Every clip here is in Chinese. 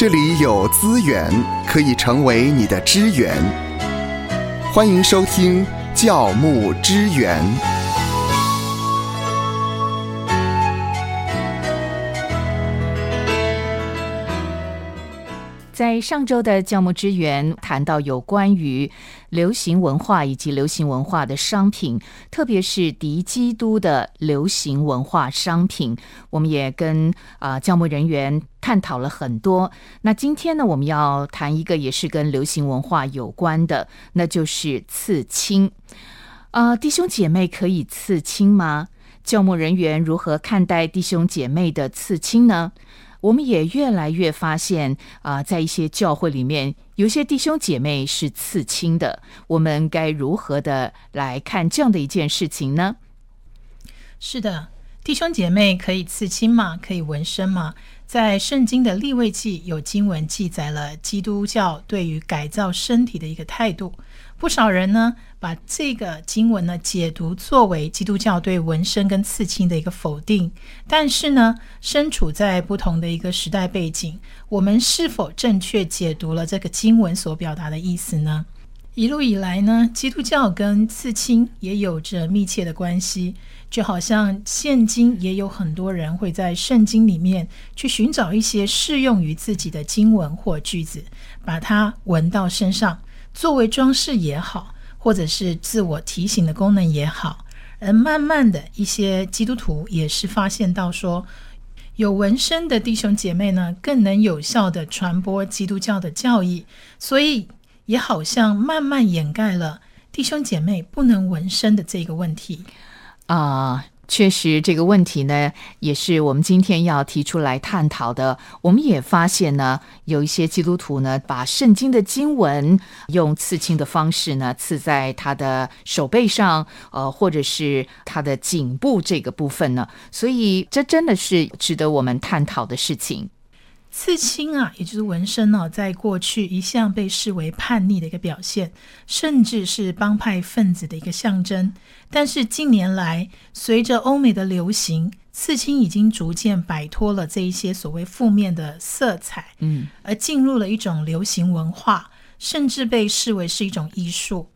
这里有资源可以成为你的支援。欢迎收听教牧支援。在上周的教牧支援谈到有关于流行文化以及流行文化的商品，特别是敌基督的流行文化商品，我们也跟啊教牧人员探讨了很多。那今天呢，我们要谈一个也是跟流行文化有关的，那就是刺青。啊，弟兄姐妹可以刺青吗？教牧人员如何看待弟兄姐妹的刺青呢？我们也越来越发现啊，在一些教会里面，有些弟兄姐妹是刺青的。我们该如何的来看这样的一件事情呢？是的，弟兄姐妹可以刺青吗？可以纹身吗？在圣经的立位记有经文记载了基督教对于改造身体的一个态度。不少人呢，把这个经文呢解读作为基督教对纹身跟刺青的一个否定。但是呢，身处在不同的一个时代背景，我们是否正确解读了这个经文所表达的意思呢？一路以来呢，基督教跟刺青也有着密切的关系，就好像现今也有很多人会在圣经里面去寻找一些适用于自己的经文或句子，把它纹到身上。作为装饰也好，或者是自我提醒的功能也好，而慢慢的一些基督徒也是发现到说，有纹身的弟兄姐妹呢，更能有效的传播基督教的教义，所以也好像慢慢掩盖了弟兄姐妹不能纹身的这个问题啊。确实，这个问题呢，也是我们今天要提出来探讨的。我们也发现呢，有一些基督徒呢，把圣经的经文用刺青的方式呢，刺在他的手背上，呃，或者是他的颈部这个部分呢。所以，这真的是值得我们探讨的事情。刺青啊，也就是纹身呢，在过去一向被视为叛逆的一个表现，甚至是帮派分子的一个象征。但是近年来，随着欧美的流行，刺青已经逐渐摆脱了这一些所谓负面的色彩，嗯，而进入了一种流行文化，甚至被视为是一种艺术。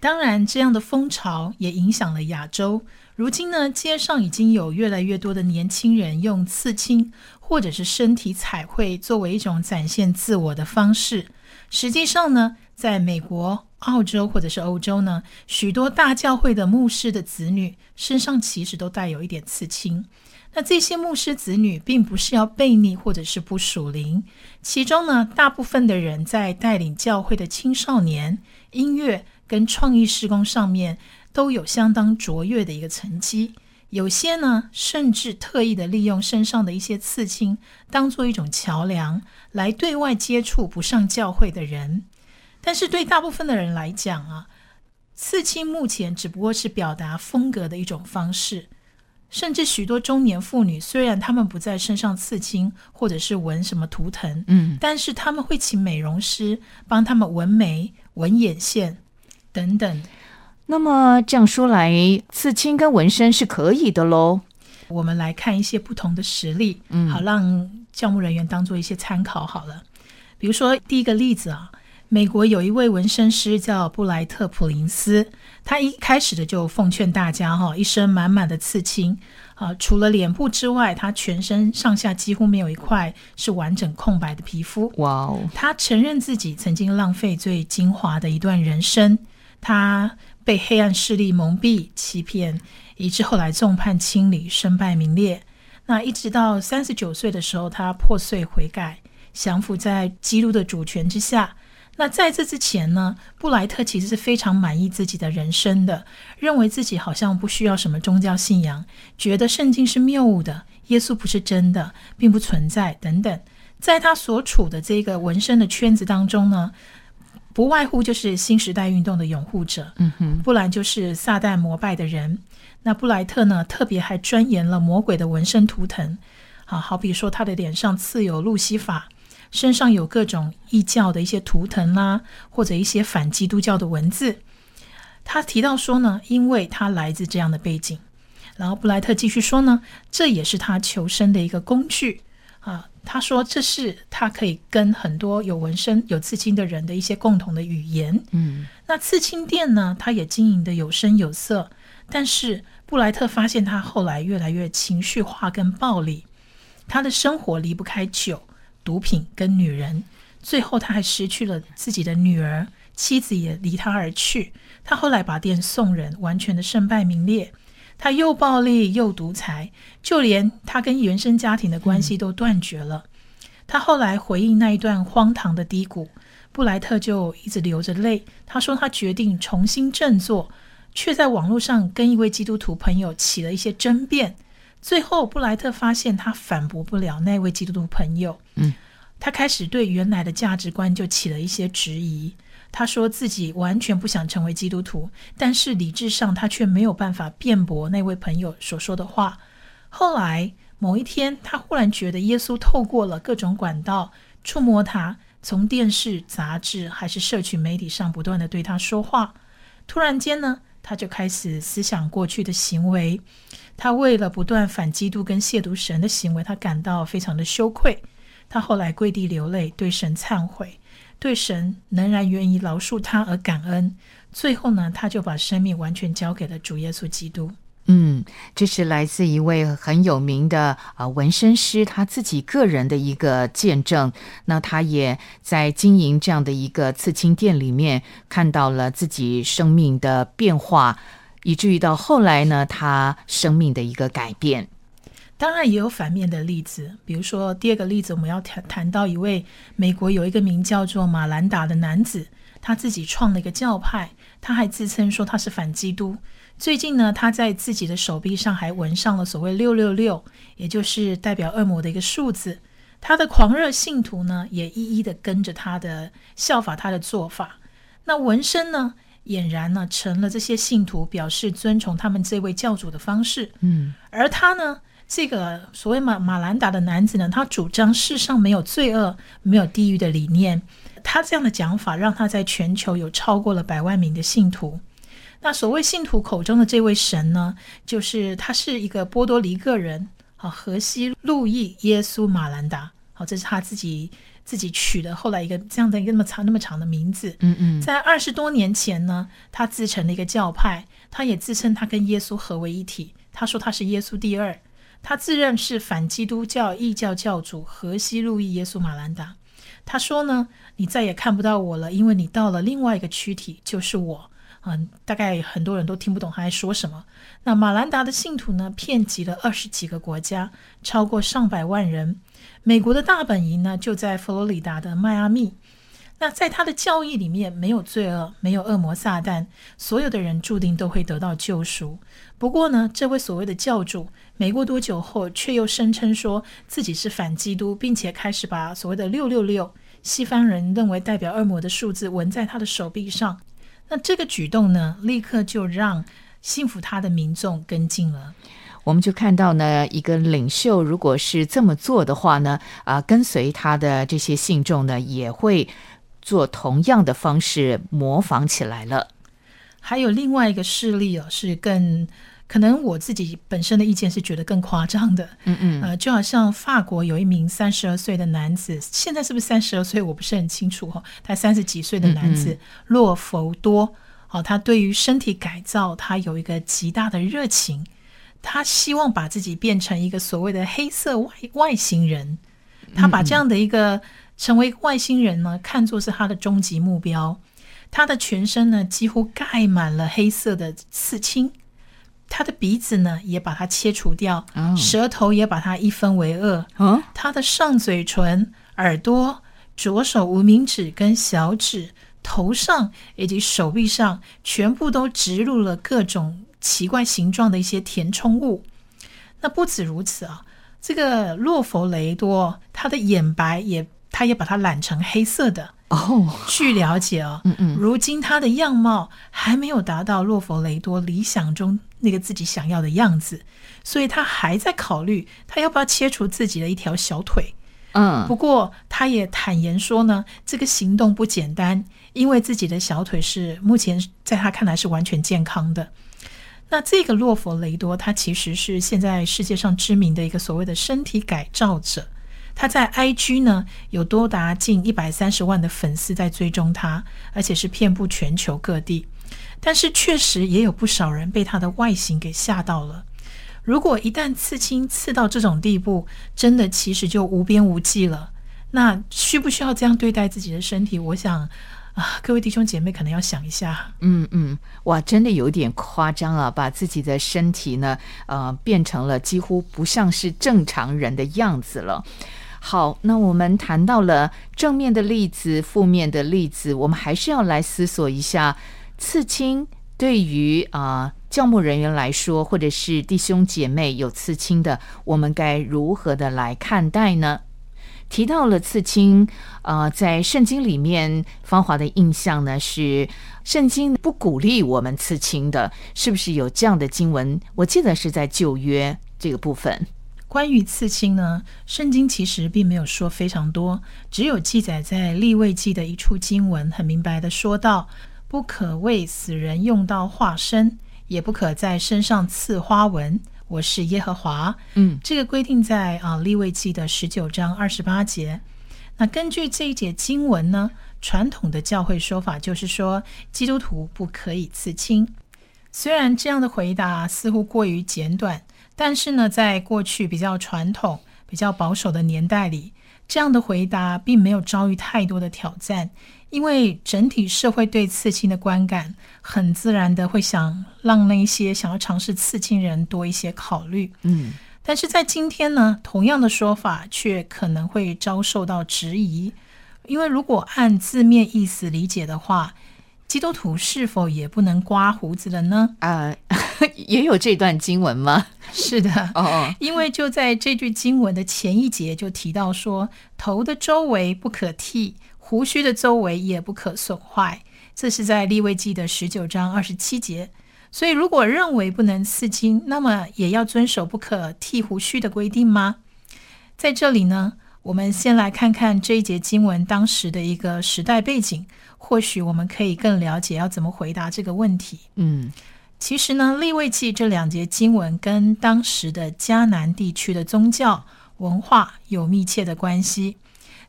当然，这样的风潮也影响了亚洲。如今呢，街上已经有越来越多的年轻人用刺青或者是身体彩绘作为一种展现自我的方式。实际上呢，在美国、澳洲或者是欧洲呢，许多大教会的牧师的子女身上其实都带有一点刺青。那这些牧师子女并不是要背逆或者是不属灵，其中呢，大部分的人在带领教会的青少年、音乐跟创意施工上面。都有相当卓越的一个成绩，有些呢甚至特意的利用身上的一些刺青，当做一种桥梁来对外接触不上教会的人。但是对大部分的人来讲啊，刺青目前只不过是表达风格的一种方式。甚至许多中年妇女，虽然她们不在身上刺青或者是纹什么图腾，嗯，但是他们会请美容师帮他们纹眉、纹眼线等等。那么这样说来，刺青跟纹身是可以的喽。我们来看一些不同的实例，嗯，好让教务人员当做一些参考好了。比如说第一个例子啊，美国有一位纹身师叫布莱特普林斯，他一开始的就奉劝大家哈，一身满满的刺青啊，除了脸部之外，他全身上下几乎没有一块是完整空白的皮肤。哇哦！他承认自己曾经浪费最精华的一段人生，他。被黑暗势力蒙蔽、欺骗，以致后来众叛亲离、身败名裂。那一直到三十九岁的时候，他破碎悔改，降服在基督的主权之下。那在这之前呢，布莱特其实是非常满意自己的人生的，认为自己好像不需要什么宗教信仰，觉得圣经是谬误的，耶稣不是真的，并不存在等等。在他所处的这个纹身的圈子当中呢。不外乎就是新时代运动的拥护者，嗯哼，不然就是撒旦膜拜的人。那布莱特呢，特别还钻研了魔鬼的纹身图腾，啊，好比说他的脸上刺有路西法，身上有各种异教的一些图腾啦，或者一些反基督教的文字。他提到说呢，因为他来自这样的背景，然后布莱特继续说呢，这也是他求生的一个工具。啊，他说这是他可以跟很多有纹身、有刺青的人的一些共同的语言。嗯，那刺青店呢，他也经营的有声有色，但是布莱特发现他后来越来越情绪化跟暴力，他的生活离不开酒、毒品跟女人，最后他还失去了自己的女儿，妻子也离他而去。他后来把店送人，完全的身败名裂。他又暴力又独裁，就连他跟原生家庭的关系都断绝了。他后来回忆那一段荒唐的低谷，布莱特就一直流着泪。他说他决定重新振作，却在网络上跟一位基督徒朋友起了一些争辩。最后，布莱特发现他反驳不了那位基督徒朋友。嗯，他开始对原来的价值观就起了一些质疑。他说自己完全不想成为基督徒，但是理智上他却没有办法辩驳那位朋友所说的话。后来某一天，他忽然觉得耶稣透过了各种管道触摸他，从电视、杂志还是社群媒体上不断的对他说话。突然间呢，他就开始思想过去的行为。他为了不断反基督跟亵渎神的行为，他感到非常的羞愧。他后来跪地流泪，对神忏悔。对神仍然愿意饶恕他而感恩，最后呢，他就把生命完全交给了主耶稣基督。嗯，这是来自一位很有名的啊纹身师他自己个人的一个见证。那他也在经营这样的一个刺青店里面，看到了自己生命的变化，以至于到后来呢，他生命的一个改变。当然也有反面的例子，比如说第二个例子，我们要谈谈到一位美国有一个名叫做马兰达的男子，他自己创了一个教派，他还自称说他是反基督。最近呢，他在自己的手臂上还纹上了所谓六六六，也就是代表恶魔的一个数字。他的狂热信徒呢，也一一的跟着他的效法他的做法。那纹身呢，俨然呢成了这些信徒表示尊崇他们这位教主的方式。嗯，而他呢？这个所谓马马兰达的男子呢，他主张世上没有罪恶、没有地狱的理念。他这样的讲法，让他在全球有超过了百万名的信徒。那所谓信徒口中的这位神呢，就是他是一个波多黎各人，啊，荷西路易耶稣马兰达，好，这是他自己自己取的，后来一个这样的一个那么长那么长的名字。嗯嗯，在二十多年前呢，他自成了一个教派，他也自称他跟耶稣合为一体。他说他是耶稣第二。他自认是反基督教异教教主荷西路易耶稣马兰达。他说呢：“你再也看不到我了，因为你到了另外一个躯体，就是我。”嗯，大概很多人都听不懂他在说什么。那马兰达的信徒呢，遍及了二十几个国家，超过上百万人。美国的大本营呢，就在佛罗里达的迈阿密。那在他的教义里面，没有罪恶，没有恶魔撒旦，所有的人注定都会得到救赎。不过呢，这位所谓的教主，没过多久后，却又声称说自己是反基督，并且开始把所谓的六六六，西方人认为代表恶魔的数字，纹在他的手臂上。那这个举动呢，立刻就让信服他的民众跟进了。我们就看到呢，一个领袖如果是这么做的话呢，啊，跟随他的这些信众呢，也会。做同样的方式模仿起来了。还有另外一个事例哦，是更可能我自己本身的意见是觉得更夸张的。嗯嗯，呃，就好像法国有一名三十二岁的男子，现在是不是三十二岁我不是很清楚哈。他三十几岁的男子洛弗多，哦，他对于身体改造他有一个极大的热情，他希望把自己变成一个所谓的黑色外外星人，他把这样的一个。成为外星人呢，看作是他的终极目标。他的全身呢，几乎盖满了黑色的刺青。他的鼻子呢，也把它切除掉，舌头也把它一分为二。他的上嘴唇、耳朵、左手无名指跟小指、头上以及手臂上，全部都植入了各种奇怪形状的一些填充物。那不止如此啊，这个洛弗雷多，他的眼白也。他也把它染成黑色的哦。据了解哦，嗯嗯，如今他的样貌还没有达到洛弗雷多理想中那个自己想要的样子，所以他还在考虑他要不要切除自己的一条小腿。嗯，不过他也坦言说呢，这个行动不简单，因为自己的小腿是目前在他看来是完全健康的。那这个洛弗雷多，他其实是现在世界上知名的一个所谓的身体改造者。他在 IG 呢有多达近一百三十万的粉丝在追踪他，而且是遍布全球各地。但是确实也有不少人被他的外形给吓到了。如果一旦刺青刺到这种地步，真的其实就无边无际了。那需不需要这样对待自己的身体？我想。啊，各位弟兄姐妹可能要想一下，嗯嗯，哇，真的有点夸张啊，把自己的身体呢，呃，变成了几乎不像是正常人的样子了。好，那我们谈到了正面的例子、负面的例子，我们还是要来思索一下，刺青对于啊教牧人员来说，或者是弟兄姐妹有刺青的，我们该如何的来看待呢？提到了刺青，呃，在圣经里面，芳华的印象呢是圣经不鼓励我们刺青的，是不是有这样的经文？我记得是在旧约这个部分。关于刺青呢，圣经其实并没有说非常多，只有记载在立位记的一处经文，很明白的说到：不可为死人用刀化身，也不可在身上刺花纹。我是耶和华。嗯，这个规定在啊利未记的十九章二十八节。那根据这一节经文呢，传统的教会说法就是说，基督徒不可以刺青。虽然这样的回答似乎过于简短，但是呢，在过去比较传统、比较保守的年代里，这样的回答并没有遭遇太多的挑战。因为整体社会对刺青的观感，很自然的会想让那些想要尝试刺青人多一些考虑。嗯，但是在今天呢，同样的说法却可能会遭受到质疑，因为如果按字面意思理解的话，基督徒是否也不能刮胡子了呢？啊，也有这段经文吗？是的，哦，因为就在这句经文的前一节就提到说，头的周围不可剃。胡须的周围也不可损坏，这是在立位记的十九章二十七节。所以，如果认为不能刺青，那么也要遵守不可剃胡须的规定吗？在这里呢，我们先来看看这一节经文当时的一个时代背景，或许我们可以更了解要怎么回答这个问题。嗯，其实呢，立位记这两节经文跟当时的迦南地区的宗教文化有密切的关系。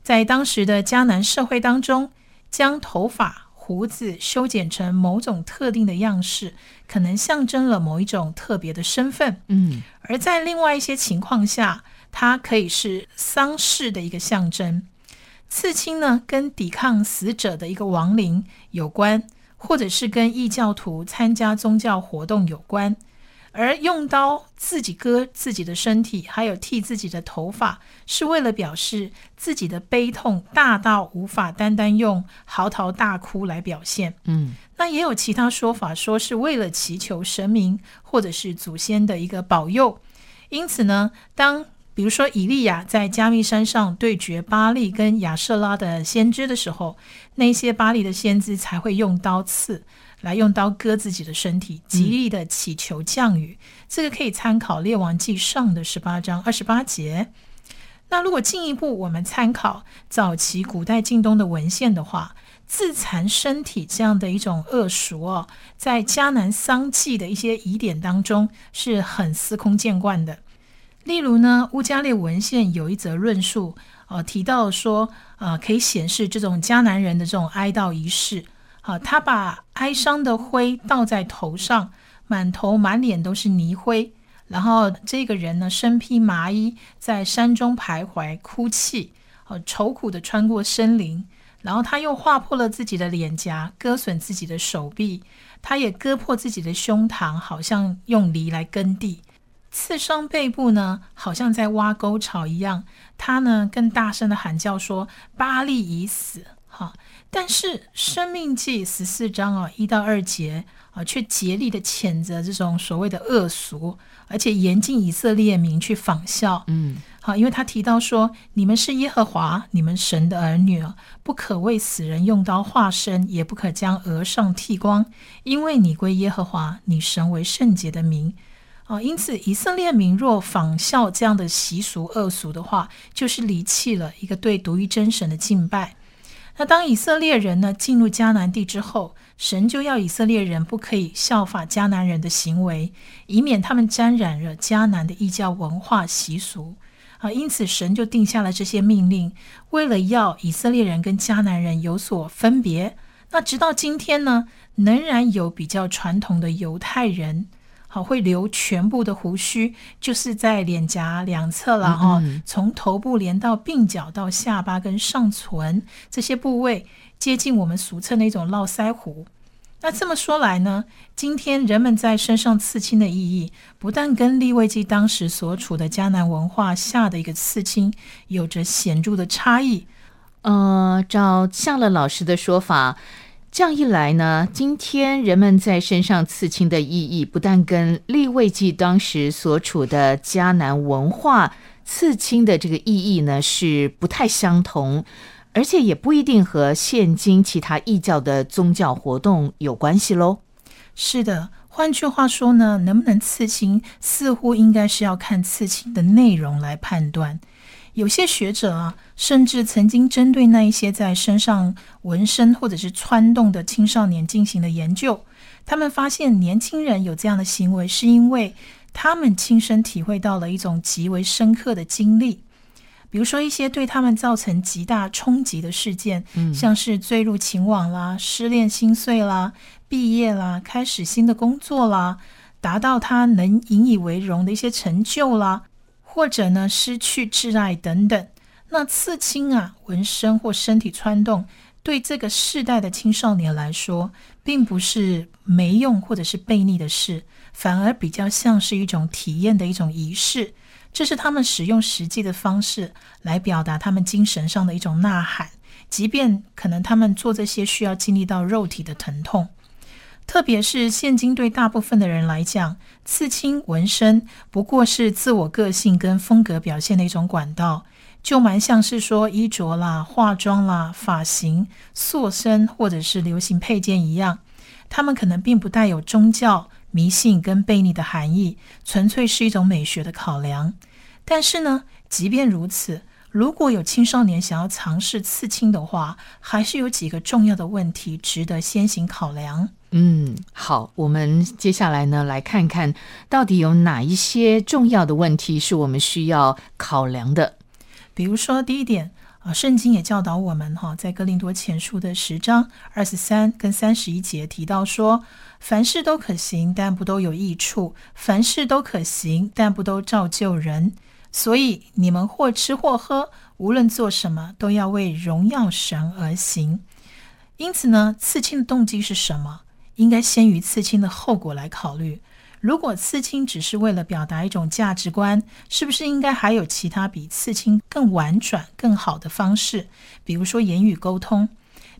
在当时的迦南社会当中，将头发、胡子修剪成某种特定的样式，可能象征了某一种特别的身份。嗯，而在另外一些情况下，它可以是丧事的一个象征。刺青呢，跟抵抗死者的一个亡灵有关，或者是跟异教徒参加宗教活动有关。而用刀自己割自己的身体，还有剃自己的头发，是为了表示自己的悲痛大到无法单单用嚎啕大哭来表现。嗯，那也有其他说法，说是为了祈求神明或者是祖先的一个保佑。因此呢，当比如说以利亚在加密山上对决巴利跟亚瑟拉的先知的时候，那些巴利的先知才会用刀刺。来用刀割自己的身体，极力的祈求降雨。这个可以参考《列王记上》的十八章二十八节。那如果进一步我们参考早期古代近东的文献的话，自残身体这样的一种恶俗哦，在迦南丧祭的一些疑点当中是很司空见惯的。例如呢，乌加列文献有一则论述，呃，提到说，呃，可以显示这种迦南人的这种哀悼仪式。啊，他把哀伤的灰倒在头上，满头满脸都是泥灰。然后这个人呢，身披麻衣，在山中徘徊哭泣，呃，愁苦的穿过森林。然后他又划破了自己的脸颊，割损自己的手臂，他也割破自己的胸膛，好像用犁来耕地。刺伤背部呢，好像在挖沟槽一样。他呢，更大声的喊叫说：“巴利已死。”哈。但是《生命记》十四章啊一到二节啊，却竭力的谴责这种所谓的恶俗，而且严禁以色列民去仿效。嗯，好，因为他提到说：“你们是耶和华你们神的儿女，不可为死人用刀划身，也不可将额上剃光，因为你归耶和华你神为圣洁的名。”啊，因此以色列民若仿效这样的习俗恶俗的话，就是离弃了一个对独一真神的敬拜。那当以色列人呢进入迦南地之后，神就要以色列人不可以效法迦南人的行为，以免他们沾染了迦南的异教文化习俗。啊，因此神就定下了这些命令，为了要以色列人跟迦南人有所分别。那直到今天呢，仍然有比较传统的犹太人，好会留全部的胡须，就是在脸颊两侧了哈，从头部连到鬓角到下巴跟上唇这些部位，接近我们俗称的一种络腮胡。那这么说来呢，今天人们在身上刺青的意义，不但跟利未记当时所处的迦南文化下的一个刺青有着显著的差异。呃，照向乐老师的说法，这样一来呢，今天人们在身上刺青的意义，不但跟利未记当时所处的迦南文化刺青的这个意义呢是不太相同。而且也不一定和现今其他异教的宗教活动有关系喽。是的，换句话说呢，能不能刺青，似乎应该是要看刺青的内容来判断。有些学者啊，甚至曾经针对那一些在身上纹身或者是穿洞的青少年进行了研究。他们发现，年轻人有这样的行为，是因为他们亲身体会到了一种极为深刻的经历。比如说一些对他们造成极大冲击的事件，像是坠入情网啦、失恋心碎啦、毕业啦、开始新的工作啦、达到他能引以为荣的一些成就啦，或者呢失去挚爱等等。那刺青啊、纹身或身体穿洞，对这个世代的青少年来说，并不是没用或者是悖逆的事，反而比较像是一种体验的一种仪式。这是他们使用实际的方式来表达他们精神上的一种呐喊，即便可能他们做这些需要经历到肉体的疼痛。特别是现今对大部分的人来讲，刺青纹身不过是自我个性跟风格表现的一种管道，就蛮像是说衣着啦、化妆啦、发型、塑身或者是流行配件一样，他们可能并不带有宗教。迷信跟悖逆的含义，纯粹是一种美学的考量。但是呢，即便如此，如果有青少年想要尝试刺青的话，还是有几个重要的问题值得先行考量。嗯，好，我们接下来呢，来看看到底有哪一些重要的问题是我们需要考量的。比如说，第一点。啊，圣经也教导我们哈，在哥林多前书的十章二十三跟三十一节提到说，凡事都可行，但不都有益处；凡事都可行，但不都照旧人。所以你们或吃或喝，无论做什么，都要为荣耀神而行。因此呢，刺青的动机是什么？应该先于刺青的后果来考虑。如果刺青只是为了表达一种价值观，是不是应该还有其他比刺青更婉转、更好的方式？比如说言语沟通。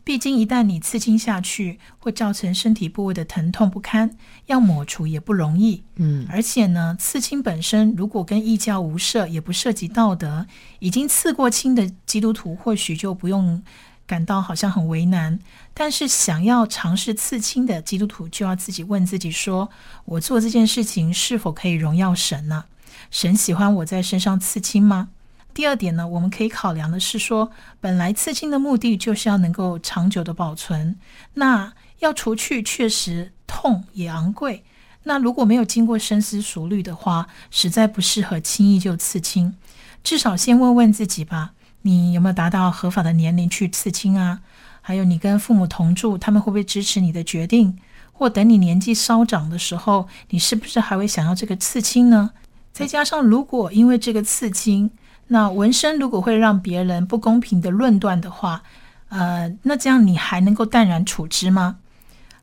毕竟一旦你刺青下去，会造成身体部位的疼痛不堪，要抹除也不容易。嗯，而且呢，刺青本身如果跟异教无涉，也不涉及道德，已经刺过青的基督徒或许就不用。感到好像很为难，但是想要尝试刺青的基督徒就要自己问自己：说我做这件事情是否可以荣耀神呢？神喜欢我在身上刺青吗？第二点呢，我们可以考量的是说，本来刺青的目的就是要能够长久的保存，那要除去确实痛也昂贵，那如果没有经过深思熟虑的话，实在不适合轻易就刺青。至少先问问自己吧。你有没有达到合法的年龄去刺青啊？还有，你跟父母同住，他们会不会支持你的决定？或等你年纪稍长的时候，你是不是还会想要这个刺青呢？再加上，如果因为这个刺青，那纹身如果会让别人不公平的论断的话，呃，那这样你还能够淡然处之吗？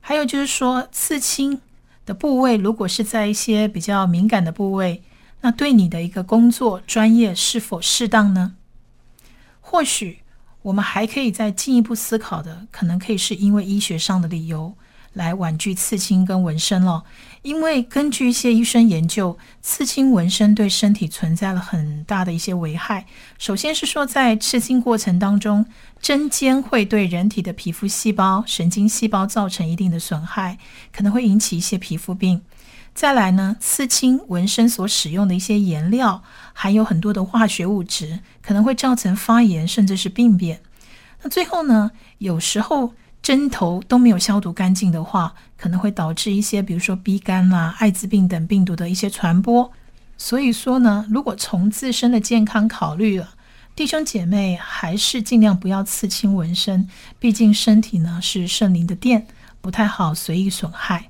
还有就是说，刺青的部位如果是在一些比较敏感的部位，那对你的一个工作专业是否适当呢？或许我们还可以再进一步思考的，可能可以是因为医学上的理由来婉拒刺青跟纹身了。因为根据一些医生研究，刺青纹身对身体存在了很大的一些危害。首先是说，在刺青过程当中，针尖会对人体的皮肤细胞、神经细胞造成一定的损害，可能会引起一些皮肤病。再来呢，刺青纹身所使用的一些颜料含有很多的化学物质，可能会造成发炎甚至是病变。那最后呢，有时候针头都没有消毒干净的话，可能会导致一些比如说鼻肝啦、艾滋病等病毒的一些传播。所以说呢，如果从自身的健康考虑了，弟兄姐妹还是尽量不要刺青纹身，毕竟身体呢是圣灵的殿，不太好随意损害。